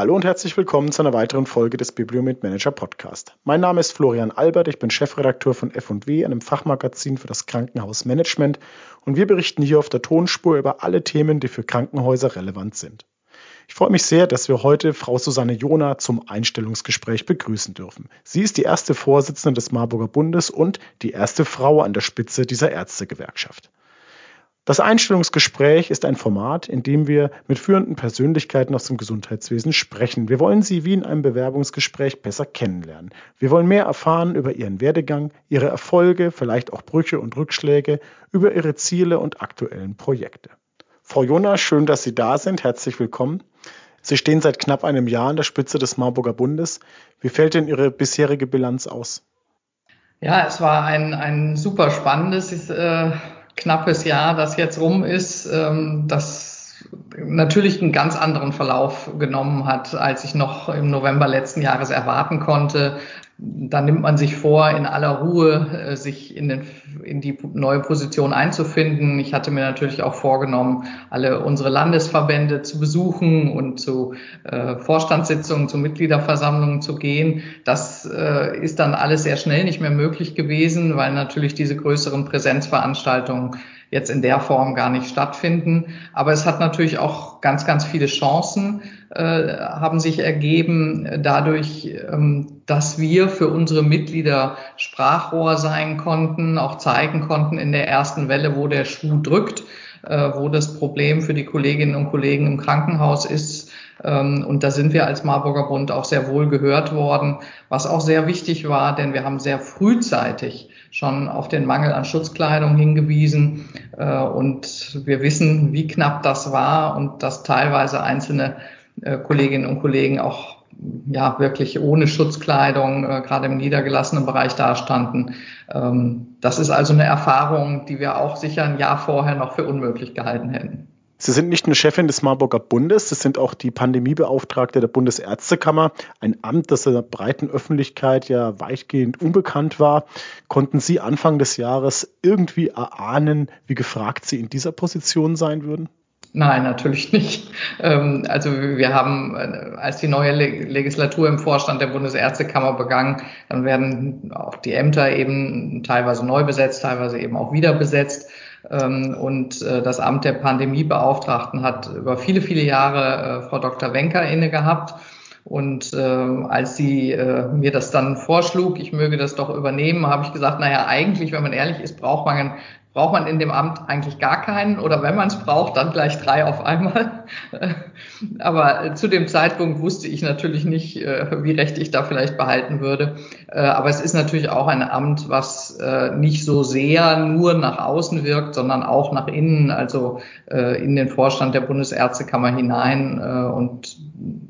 Hallo und herzlich willkommen zu einer weiteren Folge des Bibliomet Manager Podcast. Mein Name ist Florian Albert, ich bin Chefredakteur von F&W, einem Fachmagazin für das Krankenhausmanagement und wir berichten hier auf der Tonspur über alle Themen, die für Krankenhäuser relevant sind. Ich freue mich sehr, dass wir heute Frau Susanne Jona zum Einstellungsgespräch begrüßen dürfen. Sie ist die erste Vorsitzende des Marburger Bundes und die erste Frau an der Spitze dieser Ärztegewerkschaft. Das Einstellungsgespräch ist ein Format, in dem wir mit führenden Persönlichkeiten aus dem Gesundheitswesen sprechen. Wir wollen sie wie in einem Bewerbungsgespräch besser kennenlernen. Wir wollen mehr erfahren über ihren Werdegang, ihre Erfolge, vielleicht auch Brüche und Rückschläge, über ihre Ziele und aktuellen Projekte. Frau Jona, schön, dass Sie da sind. Herzlich willkommen. Sie stehen seit knapp einem Jahr an der Spitze des Marburger Bundes. Wie fällt denn Ihre bisherige Bilanz aus? Ja, es war ein, ein super spannendes äh, knappes Jahr, das jetzt rum ist, ähm, das natürlich einen ganz anderen Verlauf genommen hat, als ich noch im November letzten Jahres erwarten konnte da nimmt man sich vor, in aller Ruhe äh, sich in, den, in die neue Position einzufinden. Ich hatte mir natürlich auch vorgenommen, alle unsere Landesverbände zu besuchen und zu äh, Vorstandssitzungen, zu Mitgliederversammlungen zu gehen. Das äh, ist dann alles sehr schnell nicht mehr möglich gewesen, weil natürlich diese größeren Präsenzveranstaltungen jetzt in der Form gar nicht stattfinden. Aber es hat natürlich auch ganz, ganz viele Chancen äh, haben sich ergeben dadurch, ähm, dass wir für unsere Mitglieder Sprachrohr sein konnten, auch zeigen konnten in der ersten Welle, wo der Schuh drückt, äh, wo das Problem für die Kolleginnen und Kollegen im Krankenhaus ist. Ähm, und da sind wir als Marburger Bund auch sehr wohl gehört worden, was auch sehr wichtig war, denn wir haben sehr frühzeitig schon auf den Mangel an Schutzkleidung hingewiesen. Äh, und wir wissen, wie knapp das war und dass teilweise einzelne äh, Kolleginnen und Kollegen auch ja wirklich ohne Schutzkleidung äh, gerade im niedergelassenen Bereich dastanden. Ähm, das ist also eine Erfahrung, die wir auch sicher ein Jahr vorher noch für unmöglich gehalten hätten. Sie sind nicht nur Chefin des Marburger Bundes, Sie sind auch die Pandemiebeauftragte der Bundesärztekammer, ein Amt, das in der breiten Öffentlichkeit ja weitgehend unbekannt war. Konnten Sie Anfang des Jahres irgendwie erahnen, wie gefragt Sie in dieser Position sein würden? Nein, natürlich nicht. Ähm, also wir haben, äh, als die neue Legislatur im Vorstand der Bundesärztekammer begann, dann werden auch die Ämter eben teilweise neu besetzt, teilweise eben auch wieder besetzt. Ähm, und äh, das Amt der Pandemiebeauftragten hat über viele, viele Jahre äh, Frau Dr. Wenker inne gehabt. Und äh, als sie äh, mir das dann vorschlug, ich möge das doch übernehmen, habe ich gesagt, naja, eigentlich, wenn man ehrlich ist, braucht man braucht man in dem Amt eigentlich gar keinen oder wenn man es braucht, dann gleich drei auf einmal. Aber zu dem Zeitpunkt wusste ich natürlich nicht, äh, wie recht ich da vielleicht behalten würde. Äh, aber es ist natürlich auch ein Amt, was äh, nicht so sehr nur nach außen wirkt, sondern auch nach innen, also in den Vorstand der Bundesärztekammer hinein. Und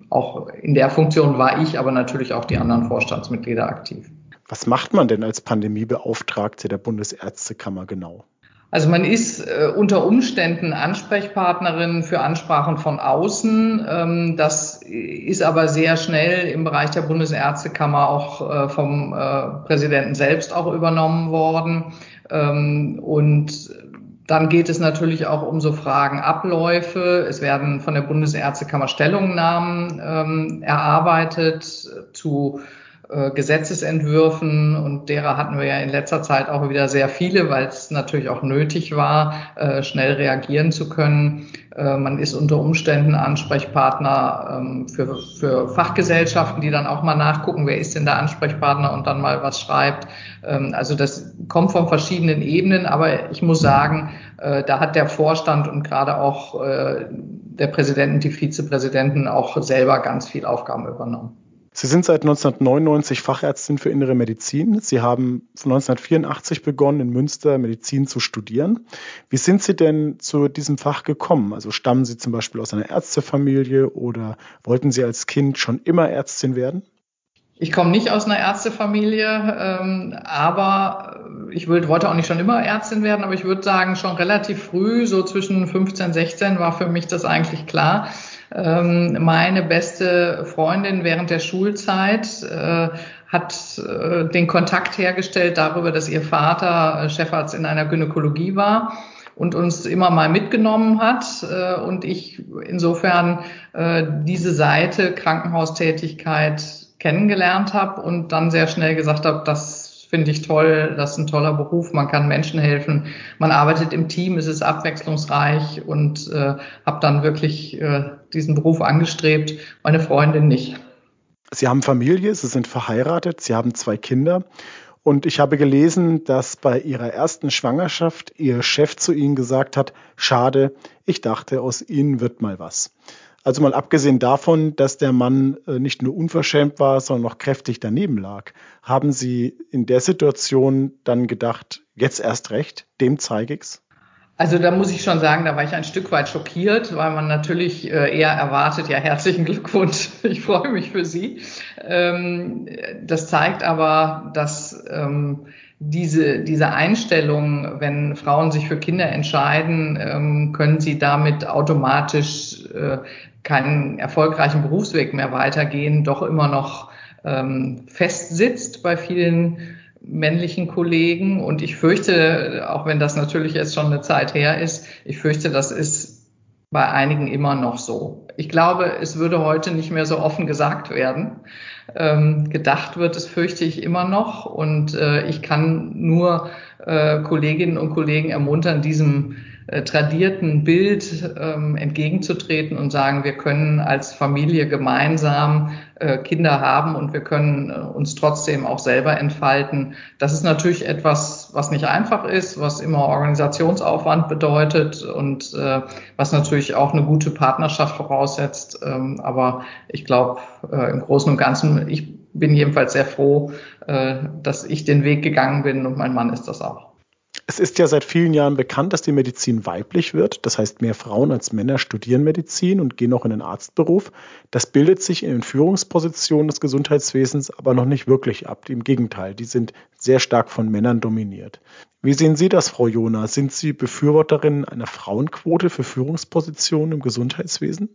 auch in der Funktion war ich, aber natürlich auch die anderen Vorstandsmitglieder aktiv. Was macht man denn als Pandemiebeauftragte der Bundesärztekammer genau? Also man ist äh, unter Umständen Ansprechpartnerin für Ansprachen von außen. Ähm, das ist aber sehr schnell im Bereich der Bundesärztekammer auch äh, vom äh, Präsidenten selbst auch übernommen worden. Ähm, und dann geht es natürlich auch um so Fragen Abläufe. Es werden von der Bundesärztekammer Stellungnahmen ähm, erarbeitet zu äh, Gesetzesentwürfen und derer hatten wir ja in letzter Zeit auch wieder sehr viele, weil es natürlich auch nötig war, äh, schnell reagieren zu können. Äh, man ist unter Umständen Ansprechpartner ähm, für, für Fachgesellschaften, die dann auch mal nachgucken, wer ist denn der Ansprechpartner und dann mal was schreibt. Ähm, also das kommt von verschiedenen Ebenen, aber ich muss sagen, da hat der Vorstand und gerade auch der Präsident und die Vizepräsidenten auch selber ganz viel Aufgaben übernommen. Sie sind seit 1999 Fachärztin für Innere Medizin. Sie haben 1984 begonnen, in Münster Medizin zu studieren. Wie sind Sie denn zu diesem Fach gekommen? Also stammen Sie zum Beispiel aus einer Ärztefamilie oder wollten Sie als Kind schon immer Ärztin werden? Ich komme nicht aus einer Ärztefamilie, ähm, aber ich wollte auch nicht schon immer Ärztin werden, aber ich würde sagen, schon relativ früh, so zwischen 15, 16 war für mich das eigentlich klar. Ähm, meine beste Freundin während der Schulzeit äh, hat äh, den Kontakt hergestellt darüber, dass ihr Vater äh, Chefarzt in einer Gynäkologie war. und uns immer mal mitgenommen hat und ich insofern diese Seite Krankenhaustätigkeit kennengelernt habe und dann sehr schnell gesagt habe, das finde ich toll, das ist ein toller Beruf, man kann Menschen helfen, man arbeitet im Team, es ist abwechslungsreich und äh, habe dann wirklich äh, diesen Beruf angestrebt, meine Freundin nicht. Sie haben Familie, Sie sind verheiratet, Sie haben zwei Kinder. Und ich habe gelesen, dass bei Ihrer ersten Schwangerschaft Ihr Chef zu Ihnen gesagt hat, schade, ich dachte, aus Ihnen wird mal was. Also mal abgesehen davon, dass der Mann äh, nicht nur unverschämt war, sondern noch kräftig daneben lag. Haben Sie in der Situation dann gedacht, jetzt erst recht, dem zeige ich's? Also da muss ich schon sagen, da war ich ein Stück weit schockiert, weil man natürlich äh, eher erwartet, ja, herzlichen Glückwunsch, ich freue mich für Sie. Ähm, das zeigt aber, dass ähm, diese, diese Einstellung, wenn Frauen sich für Kinder entscheiden, ähm, können sie damit automatisch äh, keinen erfolgreichen Berufsweg mehr weitergehen, doch immer noch festsitzt bei vielen männlichen Kollegen. Und ich fürchte, auch wenn das natürlich jetzt schon eine Zeit her ist, ich fürchte, das ist bei einigen immer noch so. Ich glaube, es würde heute nicht mehr so offen gesagt werden. Ähm, gedacht wird es, fürchte ich, immer noch. Und äh, ich kann nur äh, Kolleginnen und Kollegen ermuntern, diesem äh, tradierten Bild ähm, entgegenzutreten und sagen, wir können als Familie gemeinsam äh, Kinder haben und wir können äh, uns trotzdem auch selber entfalten. Das ist natürlich etwas, was nicht einfach ist, was immer Organisationsaufwand bedeutet und äh, was natürlich auch eine gute Partnerschaft voraussetzt. Ähm, aber ich glaube, äh, im Großen und Ganzen, ich bin jedenfalls sehr froh, äh, dass ich den Weg gegangen bin und mein Mann ist das auch. Es ist ja seit vielen Jahren bekannt, dass die Medizin weiblich wird. Das heißt, mehr Frauen als Männer studieren Medizin und gehen auch in den Arztberuf. Das bildet sich in den Führungspositionen des Gesundheitswesens aber noch nicht wirklich ab. Im Gegenteil, die sind sehr stark von Männern dominiert. Wie sehen Sie das, Frau Jona? Sind Sie Befürworterin einer Frauenquote für Führungspositionen im Gesundheitswesen?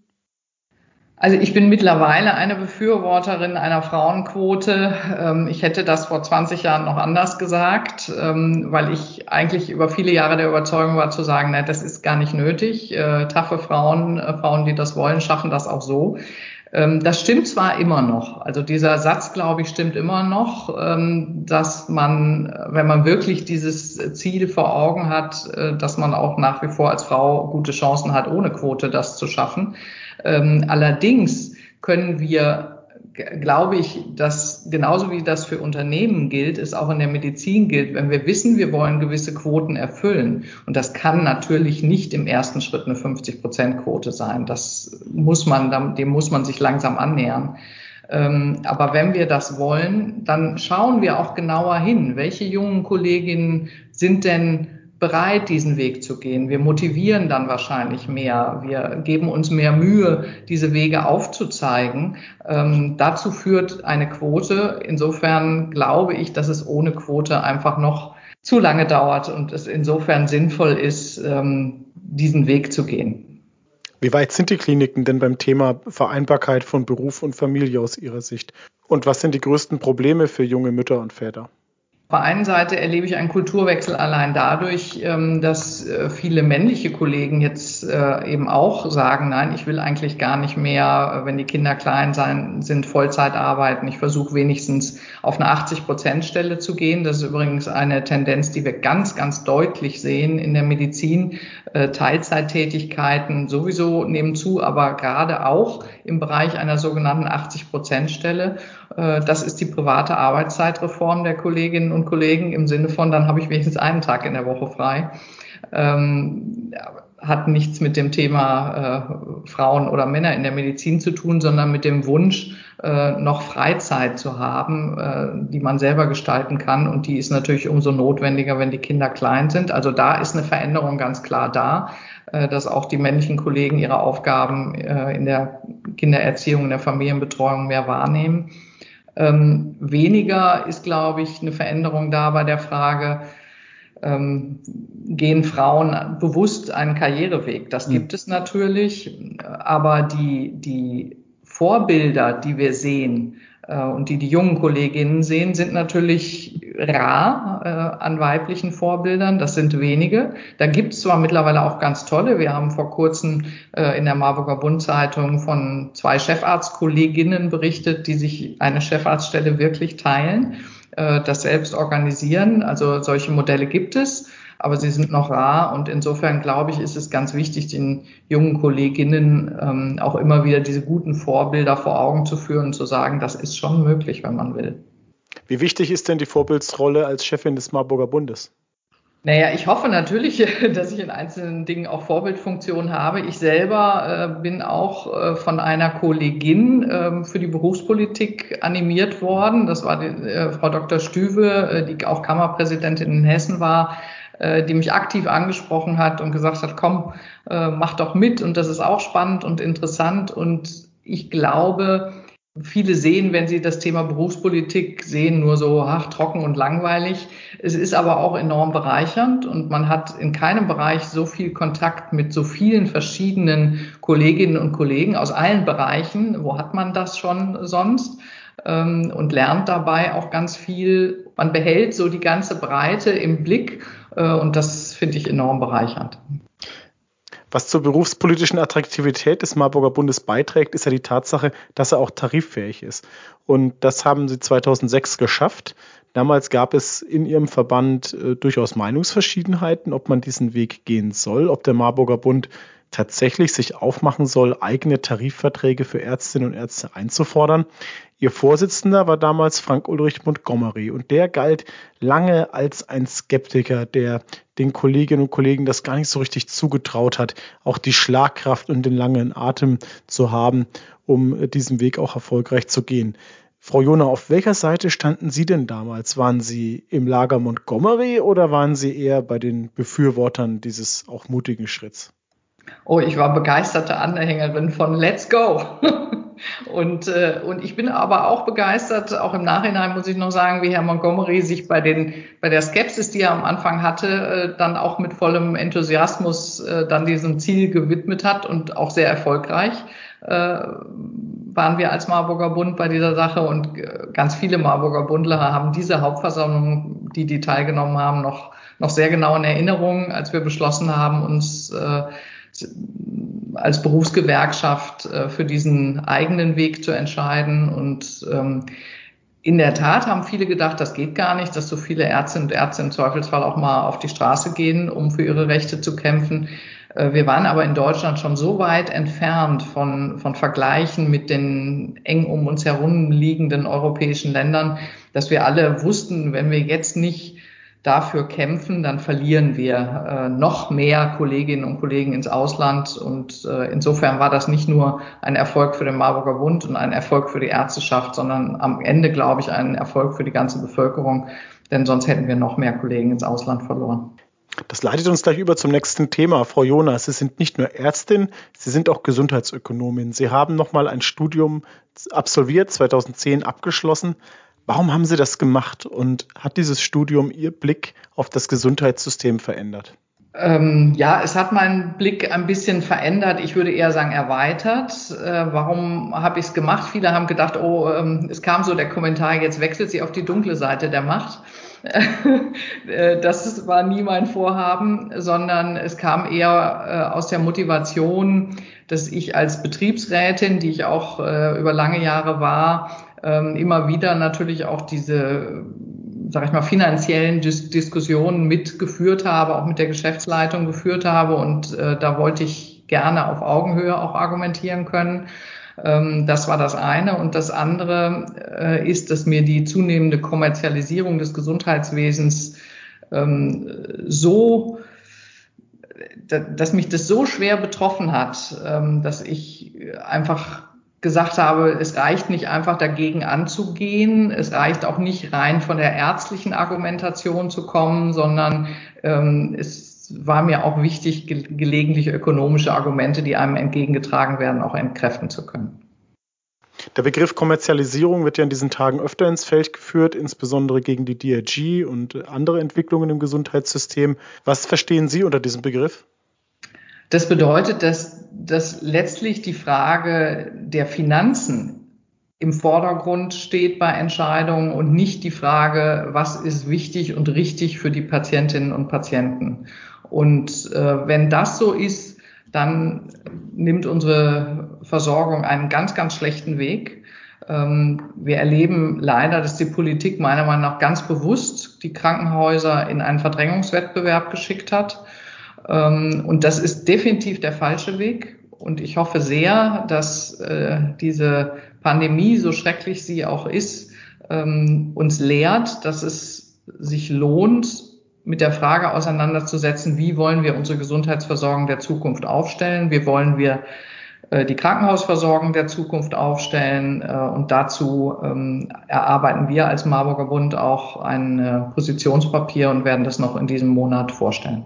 Also ich bin mittlerweile eine Befürworterin einer Frauenquote. Ähm, ich hätte das vor 20 Jahren noch anders gesagt, ähm, weil ich eigentlich über viele Jahre der Überzeugung war zu sagen, nein, das ist gar nicht nötig. Äh, taffe Frauen, äh, Frauen, die das wollen, schaffen das auch so. Ähm, das stimmt zwar immer noch, also dieser Satz, glaube ich, stimmt immer noch, dass man, wenn man wirklich dieses Ziel vor Augen hat, äh, dass man auch nach wie vor als Frau gute Chancen hat, ohne Quote das zu schaffen. Ähm, allerdings können wir glaube ich, dass genauso wie das für Unternehmen gilt, es auch in der Medizin gilt, wenn wir wissen, wir wollen gewisse Quoten erfüllen. Und das kann natürlich nicht im ersten Schritt eine 50-Prozent-Quote sein. Das muss man, dem muss man sich langsam annähern. Ähm, aber wenn wir das wollen, dann schauen wir auch genauer hin. Welche jungen Kolleginnen sind denn bereit, diesen Weg zu gehen. Wir motivieren dann wahrscheinlich mehr. Wir geben uns mehr Mühe, diese Wege aufzuzeigen. Ähm, dazu führt eine Quote. Insofern glaube ich, dass es ohne Quote einfach noch zu lange dauert und es insofern sinnvoll ist, ähm, diesen Weg zu gehen. Wie weit sind die Kliniken denn beim Thema Vereinbarkeit von Beruf und Familie aus Ihrer Sicht? Und was sind die größten Probleme für junge Mütter und Väter? Auf der einen Seite erlebe ich einen Kulturwechsel allein dadurch, ähm, dass äh, viele männliche Kollegen jetzt äh, eben auch sagen, nein, ich will eigentlich gar nicht mehr, äh, wenn die Kinder klein sein, sind, Vollzeit arbeiten. Ich versuche wenigstens auf eine 80-Prozent-Stelle zu gehen. Das ist übrigens eine Tendenz, die wir ganz, ganz deutlich sehen in der Medizin. Teilzeittätigkeiten sowieso nehmen zu, aber gerade auch im Bereich einer sogenannten 80-Prozent-Stelle. Das ist die private Arbeitszeitreform der Kolleginnen und Kollegen im Sinne von, dann habe ich wenigstens einen Tag in der Woche frei. Ähm, hat nichts mit dem Thema äh, Frauen oder Männer in der Medizin zu tun, sondern mit dem Wunsch, äh, noch Freizeit zu haben, äh, die man selber gestalten kann. Und die ist natürlich umso notwendiger, wenn die Kinder klein sind. Also da ist eine Veränderung ganz klar da, äh, dass auch die männlichen Kollegen ihre Aufgaben äh, in der Kindererziehung, in der Familienbetreuung mehr wahrnehmen. Ähm, weniger ist, glaube ich, eine Veränderung da bei der Frage, ähm, gehen Frauen bewusst einen Karriereweg. Das hm. gibt es natürlich, aber die, die Vorbilder, die wir sehen und die die jungen Kolleginnen sehen, sind natürlich rar äh, an weiblichen Vorbildern. Das sind wenige. Da gibt es zwar mittlerweile auch ganz tolle. Wir haben vor kurzem äh, in der Marburger Bundzeitung von zwei Chefarztkolleginnen berichtet, die sich eine Chefarztstelle wirklich teilen, äh, das selbst organisieren. Also solche Modelle gibt es aber sie sind noch rar und insofern glaube ich, ist es ganz wichtig, den jungen Kolleginnen ähm, auch immer wieder diese guten Vorbilder vor Augen zu führen und zu sagen, das ist schon möglich, wenn man will. Wie wichtig ist denn die Vorbildsrolle als Chefin des Marburger Bundes? Naja, ich hoffe natürlich, dass ich in einzelnen Dingen auch Vorbildfunktion habe. Ich selber äh, bin auch äh, von einer Kollegin äh, für die Berufspolitik animiert worden. Das war die, äh, Frau Dr. Stüwe, äh, die auch Kammerpräsidentin in Hessen war, äh, die mich aktiv angesprochen hat und gesagt hat, komm, äh, mach doch mit und das ist auch spannend und interessant und ich glaube, viele sehen, wenn sie das Thema Berufspolitik sehen, nur so ach, trocken und langweilig. Es ist aber auch enorm bereichernd und man hat in keinem Bereich so viel Kontakt mit so vielen verschiedenen Kolleginnen und Kollegen aus allen Bereichen. Wo hat man das schon sonst? Ähm, und lernt dabei auch ganz viel. Man behält so die ganze Breite im Blick äh, und das finde ich enorm bereichernd. Was zur berufspolitischen Attraktivität des Marburger Bundes beiträgt, ist ja die Tatsache, dass er auch tariffähig ist. Und das haben sie 2006 geschafft. Damals gab es in ihrem Verband äh, durchaus Meinungsverschiedenheiten, ob man diesen Weg gehen soll, ob der Marburger Bund tatsächlich sich aufmachen soll, eigene Tarifverträge für Ärztinnen und Ärzte einzufordern. Ihr Vorsitzender war damals Frank Ulrich Montgomery und der galt lange als ein Skeptiker, der den Kolleginnen und Kollegen das gar nicht so richtig zugetraut hat, auch die Schlagkraft und den langen Atem zu haben, um diesen Weg auch erfolgreich zu gehen. Frau Jona, auf welcher Seite standen Sie denn damals? Waren Sie im Lager Montgomery oder waren Sie eher bei den Befürwortern dieses auch mutigen Schritts? Oh, ich war begeisterte Anhängerin von Let's Go. und, äh, und ich bin aber auch begeistert, auch im Nachhinein muss ich noch sagen, wie Herr Montgomery sich bei, den, bei der Skepsis, die er am Anfang hatte, äh, dann auch mit vollem Enthusiasmus äh, dann diesem Ziel gewidmet hat und auch sehr erfolgreich äh, waren wir als Marburger Bund bei dieser Sache und äh, ganz viele Marburger Bundler haben diese Hauptversammlung, die die teilgenommen haben, noch, noch sehr genau in Erinnerung, als wir beschlossen haben, uns äh, als Berufsgewerkschaft äh, für diesen eigenen Weg zu entscheiden. Und ähm, in der Tat haben viele gedacht, das geht gar nicht, dass so viele Ärztinnen und Ärzte im Zweifelsfall auch mal auf die Straße gehen, um für ihre Rechte zu kämpfen. Äh, wir waren aber in Deutschland schon so weit entfernt von, von Vergleichen mit den eng um uns herum liegenden europäischen Ländern, dass wir alle wussten, wenn wir jetzt nicht dafür kämpfen, dann verlieren wir äh, noch mehr Kolleginnen und Kollegen ins Ausland. Und äh, insofern war das nicht nur ein Erfolg für den Marburger Bund und ein Erfolg für die Ärzteschaft, sondern am Ende, glaube ich, ein Erfolg für die ganze Bevölkerung. Denn sonst hätten wir noch mehr Kollegen ins Ausland verloren. Das leitet uns gleich über zum nächsten Thema. Frau Jonas, Sie sind nicht nur Ärztin, Sie sind auch Gesundheitsökonomin. Sie haben nochmal ein Studium absolviert, 2010 abgeschlossen. Warum haben Sie das gemacht und hat dieses Studium Ihr Blick auf das Gesundheitssystem verändert? Ähm, ja, es hat meinen Blick ein bisschen verändert. Ich würde eher sagen erweitert. Äh, warum habe ich es gemacht? Viele haben gedacht, oh, ähm, es kam so der Kommentar, jetzt wechselt sie auf die dunkle Seite der Macht. Äh, das war nie mein Vorhaben, sondern es kam eher äh, aus der Motivation, dass ich als Betriebsrätin, die ich auch äh, über lange Jahre war, ähm, immer wieder natürlich auch diese, sag ich mal, finanziellen Dis Diskussionen mitgeführt habe, auch mit der Geschäftsleitung geführt habe und äh, da wollte ich gerne auf Augenhöhe auch argumentieren können. Ähm, das war das eine. Und das andere äh, ist, dass mir die zunehmende Kommerzialisierung des Gesundheitswesens ähm, so dass mich das so schwer betroffen hat, ähm, dass ich einfach gesagt habe, es reicht nicht einfach dagegen anzugehen, es reicht auch nicht rein von der ärztlichen Argumentation zu kommen, sondern ähm, es war mir auch wichtig, ge gelegentlich ökonomische Argumente, die einem entgegengetragen werden, auch entkräften zu können. Der Begriff Kommerzialisierung wird ja in diesen Tagen öfter ins Feld geführt, insbesondere gegen die DRG und andere Entwicklungen im Gesundheitssystem. Was verstehen Sie unter diesem Begriff? Das bedeutet, dass, dass letztlich die Frage der Finanzen im Vordergrund steht bei Entscheidungen und nicht die Frage, was ist wichtig und richtig für die Patientinnen und Patienten. Und äh, wenn das so ist, dann nimmt unsere Versorgung einen ganz, ganz schlechten Weg. Ähm, wir erleben leider, dass die Politik meiner Meinung nach ganz bewusst die Krankenhäuser in einen Verdrängungswettbewerb geschickt hat. Ähm, und das ist definitiv der falsche Weg. Und ich hoffe sehr, dass äh, diese Pandemie, so schrecklich sie auch ist, ähm, uns lehrt, dass es sich lohnt, mit der Frage auseinanderzusetzen, wie wollen wir unsere Gesundheitsversorgung der Zukunft aufstellen, wie wollen wir äh, die Krankenhausversorgung der Zukunft aufstellen. Äh, und dazu ähm, erarbeiten wir als Marburger Bund auch ein Positionspapier und werden das noch in diesem Monat vorstellen.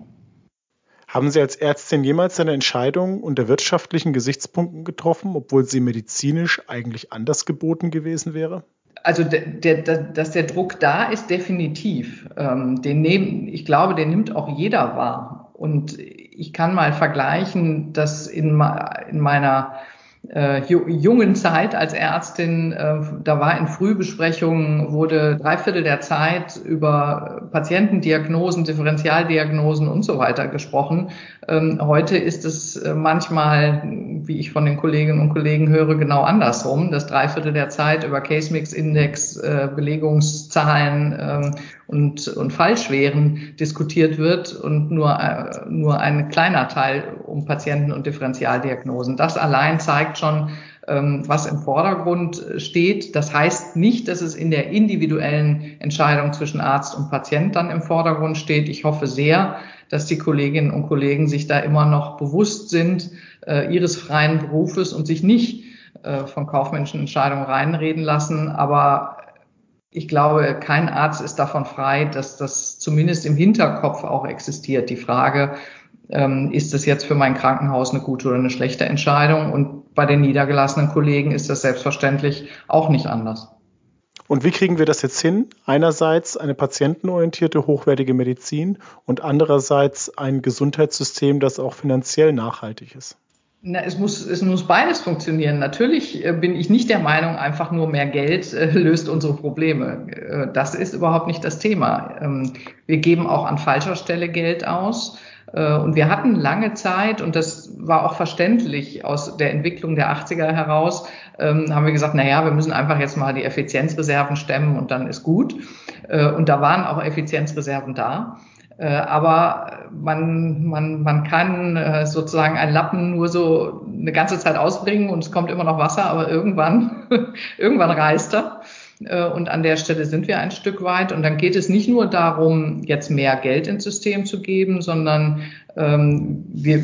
Haben Sie als Ärztin jemals eine Entscheidung unter wirtschaftlichen Gesichtspunkten getroffen, obwohl sie medizinisch eigentlich anders geboten gewesen wäre? Also, der, der, dass der Druck da ist, definitiv. Ähm, den nehmen, ich glaube, den nimmt auch jeder wahr. Und ich kann mal vergleichen, dass in, in meiner äh, jungen Zeit als Ärztin, äh, da war in Frühbesprechungen, wurde drei Viertel der Zeit über Patientendiagnosen, Differentialdiagnosen und so weiter gesprochen. Ähm, heute ist es äh, manchmal, wie ich von den Kolleginnen und Kollegen höre, genau andersrum, dass drei Viertel der Zeit über Case Mix Index, äh, Belegungszahlen ähm, und, und Fallschweren diskutiert wird und nur, äh, nur ein kleiner Teil um Patienten- und Differentialdiagnosen. Das allein zeigt schon, was im Vordergrund steht. Das heißt nicht, dass es in der individuellen Entscheidung zwischen Arzt und Patient dann im Vordergrund steht. Ich hoffe sehr, dass die Kolleginnen und Kollegen sich da immer noch bewusst sind äh, ihres freien Berufes und sich nicht äh, von kaufmännischen Entscheidungen reinreden lassen. Aber ich glaube, kein Arzt ist davon frei, dass das zumindest im Hinterkopf auch existiert. Die Frage, ähm, ist das jetzt für mein Krankenhaus eine gute oder eine schlechte Entscheidung? Und bei den niedergelassenen Kollegen ist das selbstverständlich auch nicht anders. Und wie kriegen wir das jetzt hin? Einerseits eine patientenorientierte, hochwertige Medizin und andererseits ein Gesundheitssystem, das auch finanziell nachhaltig ist. Na, es muss, es muss beides funktionieren. Natürlich äh, bin ich nicht der Meinung, einfach nur mehr Geld äh, löst unsere Probleme. Äh, das ist überhaupt nicht das Thema. Ähm, wir geben auch an falscher Stelle Geld aus. Äh, und wir hatten lange Zeit, und das war auch verständlich aus der Entwicklung der 80er heraus, ähm, haben wir gesagt, na ja, wir müssen einfach jetzt mal die Effizienzreserven stemmen und dann ist gut. Äh, und da waren auch Effizienzreserven da. Äh, aber man, man, man kann sozusagen einen Lappen nur so eine ganze Zeit ausbringen und es kommt immer noch Wasser, aber irgendwann, irgendwann reißt er. Äh, und an der Stelle sind wir ein Stück weit. Und dann geht es nicht nur darum, jetzt mehr Geld ins System zu geben, sondern ähm, wir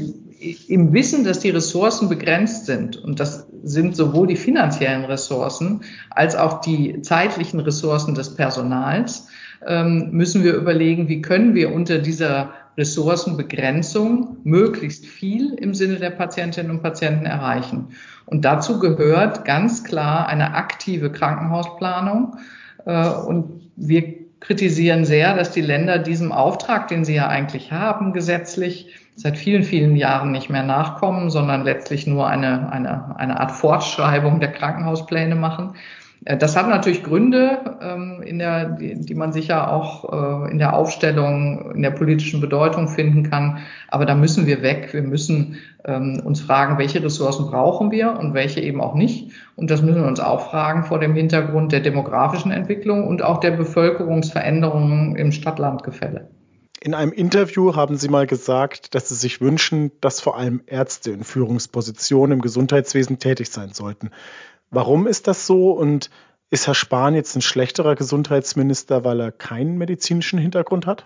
im Wissen, dass die Ressourcen begrenzt sind, und das sind sowohl die finanziellen Ressourcen als auch die zeitlichen Ressourcen des Personals, ähm, müssen wir überlegen, wie können wir unter dieser Ressourcenbegrenzung möglichst viel im Sinne der Patientinnen und Patienten erreichen. Und dazu gehört ganz klar eine aktive Krankenhausplanung. Äh, und wir kritisieren sehr, dass die Länder diesem Auftrag, den sie ja eigentlich haben, gesetzlich seit vielen, vielen Jahren nicht mehr nachkommen, sondern letztlich nur eine, eine, eine Art Fortschreibung der Krankenhauspläne machen. Äh, das hat natürlich Gründe, ähm, in der, die, man sicher auch äh, in der Aufstellung, in der politischen Bedeutung finden kann. Aber da müssen wir weg. Wir müssen ähm, uns fragen, welche Ressourcen brauchen wir und welche eben auch nicht. Und das müssen wir uns auch fragen vor dem Hintergrund der demografischen Entwicklung und auch der Bevölkerungsveränderungen im Stadt-Land-Gefälle. In einem Interview haben Sie mal gesagt, dass Sie sich wünschen, dass vor allem Ärzte in Führungspositionen im Gesundheitswesen tätig sein sollten. Warum ist das so und ist Herr Spahn jetzt ein schlechterer Gesundheitsminister, weil er keinen medizinischen Hintergrund hat?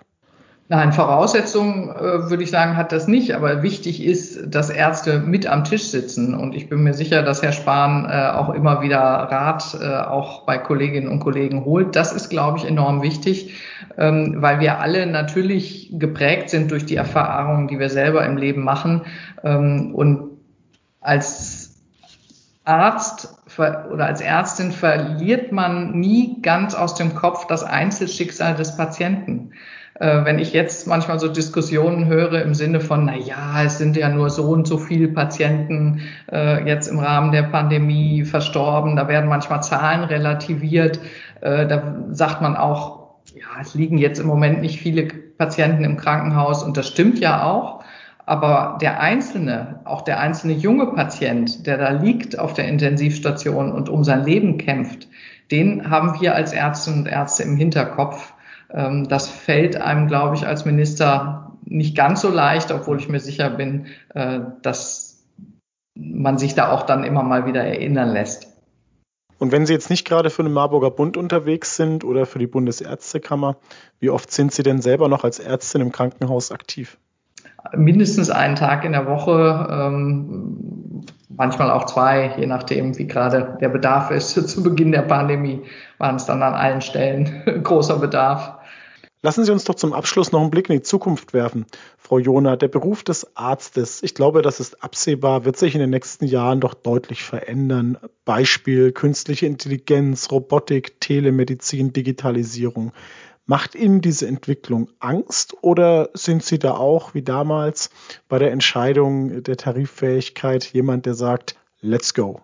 Nein, Voraussetzung äh, würde ich sagen, hat das nicht. Aber wichtig ist, dass Ärzte mit am Tisch sitzen. Und ich bin mir sicher, dass Herr Spahn äh, auch immer wieder Rat äh, auch bei Kolleginnen und Kollegen holt. Das ist, glaube ich, enorm wichtig, ähm, weil wir alle natürlich geprägt sind durch die Erfahrungen, die wir selber im Leben machen. Ähm, und als Arzt oder als Ärztin verliert man nie ganz aus dem Kopf das Einzelschicksal des Patienten. Äh, wenn ich jetzt manchmal so Diskussionen höre im Sinne von, na ja, es sind ja nur so und so viele Patienten äh, jetzt im Rahmen der Pandemie verstorben, da werden manchmal Zahlen relativiert, äh, da sagt man auch, ja, es liegen jetzt im Moment nicht viele Patienten im Krankenhaus und das stimmt ja auch. Aber der einzelne, auch der einzelne junge Patient, der da liegt auf der Intensivstation und um sein Leben kämpft, den haben wir als Ärztinnen und Ärzte im Hinterkopf. Ähm, das fällt einem, glaube ich, als Minister nicht ganz so leicht, obwohl ich mir sicher bin, äh, dass man sich da auch dann immer mal wieder erinnern lässt. Und wenn Sie jetzt nicht gerade für den Marburger Bund unterwegs sind oder für die Bundesärztekammer, wie oft sind Sie denn selber noch als Ärztin im Krankenhaus aktiv? Mindestens einen Tag in der Woche, ähm, manchmal auch zwei, je nachdem, wie gerade der Bedarf ist. Zu Beginn der Pandemie waren es dann an allen Stellen großer Bedarf. Lassen Sie uns doch zum Abschluss noch einen Blick in die Zukunft werfen. Frau Jona, der Beruf des Arztes, ich glaube, das ist absehbar, wird sich in den nächsten Jahren doch deutlich verändern. Beispiel künstliche Intelligenz, Robotik, Telemedizin, Digitalisierung. Macht Ihnen diese Entwicklung Angst oder sind Sie da auch wie damals bei der Entscheidung der Tariffähigkeit jemand, der sagt, let's go?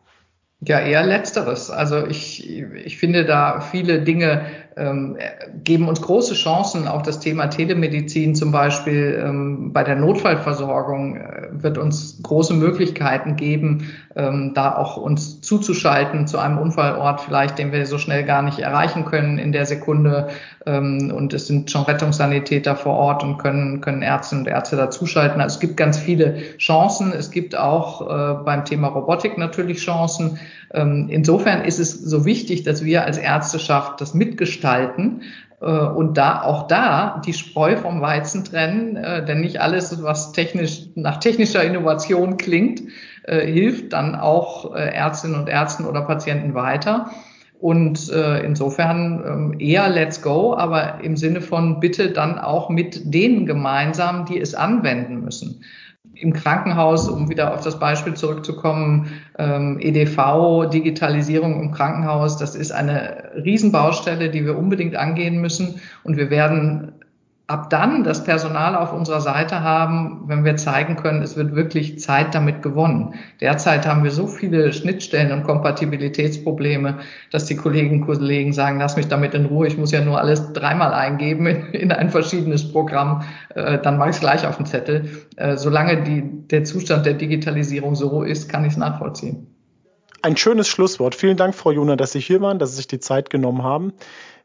Ja, eher letzteres. Also ich, ich finde da viele Dinge geben uns große Chancen. Auch das Thema Telemedizin zum Beispiel ähm, bei der Notfallversorgung äh, wird uns große Möglichkeiten geben, ähm, da auch uns zuzuschalten zu einem Unfallort vielleicht, den wir so schnell gar nicht erreichen können in der Sekunde. Ähm, und es sind schon Rettungssanitäter vor Ort und können, können Ärztinnen und Ärzte dazuschalten. Also es gibt ganz viele Chancen. Es gibt auch äh, beim Thema Robotik natürlich Chancen. Ähm, insofern ist es so wichtig, dass wir als Ärzteschaft das mitgestalten äh, und da auch da die Spreu vom Weizen trennen, äh, denn nicht alles, was technisch nach technischer Innovation klingt, äh, hilft dann auch Ärztinnen und Ärzten oder Patienten weiter. Und insofern ähm, eher Let's Go, aber im Sinne von bitte dann auch mit denen gemeinsam, die es anwenden müssen im Krankenhaus, um wieder auf das Beispiel zurückzukommen, ähm, EDV, Digitalisierung im Krankenhaus, das ist eine Riesenbaustelle, die wir unbedingt angehen müssen. Und wir werden ab dann das Personal auf unserer Seite haben, wenn wir zeigen können, es wird wirklich Zeit damit gewonnen. Derzeit haben wir so viele Schnittstellen und Kompatibilitätsprobleme, dass die Kolleginnen und Kollegen sagen, lass mich damit in Ruhe, ich muss ja nur alles dreimal eingeben in, in ein verschiedenes Programm, äh, dann mache ich es gleich auf den Zettel. Äh, solange die, der Zustand der Digitalisierung so ist, kann ich es nachvollziehen. Ein schönes Schlusswort. Vielen Dank, Frau Juna, dass Sie hier waren, dass Sie sich die Zeit genommen haben.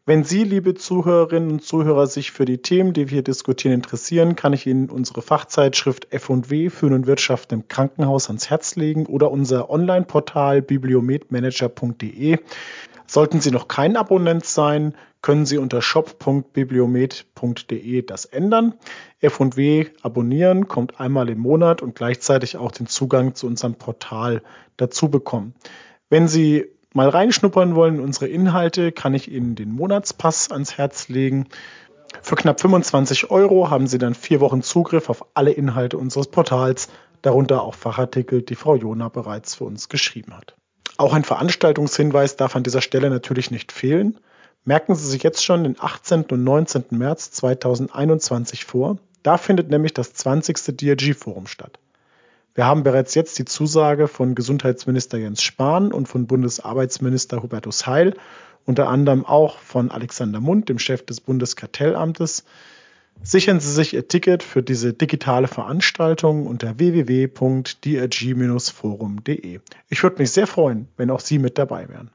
Wenn Sie, liebe Zuhörerinnen und Zuhörer, sich für die Themen, die wir hier diskutieren, interessieren, kann ich Ihnen unsere Fachzeitschrift F&W Führen und Wirtschaft im Krankenhaus ans Herz legen oder unser Online-Portal bibliometmanager.de. Sollten Sie noch kein Abonnent sein, können Sie unter shop.bibliomet.de das ändern. F&W abonnieren kommt einmal im Monat und gleichzeitig auch den Zugang zu unserem Portal dazu bekommen. Wenn Sie mal reinschnuppern wollen in unsere Inhalte, kann ich Ihnen den Monatspass ans Herz legen. Für knapp 25 Euro haben Sie dann vier Wochen Zugriff auf alle Inhalte unseres Portals, darunter auch Fachartikel, die Frau Jona bereits für uns geschrieben hat. Auch ein Veranstaltungshinweis darf an dieser Stelle natürlich nicht fehlen. Merken Sie sich jetzt schon den 18. und 19. März 2021 vor. Da findet nämlich das 20. DRG-Forum statt. Wir haben bereits jetzt die Zusage von Gesundheitsminister Jens Spahn und von Bundesarbeitsminister Hubertus Heil, unter anderem auch von Alexander Mund, dem Chef des Bundeskartellamtes. Sichern Sie sich Ihr Ticket für diese digitale Veranstaltung unter www.drg-forum.de. Ich würde mich sehr freuen, wenn auch Sie mit dabei wären.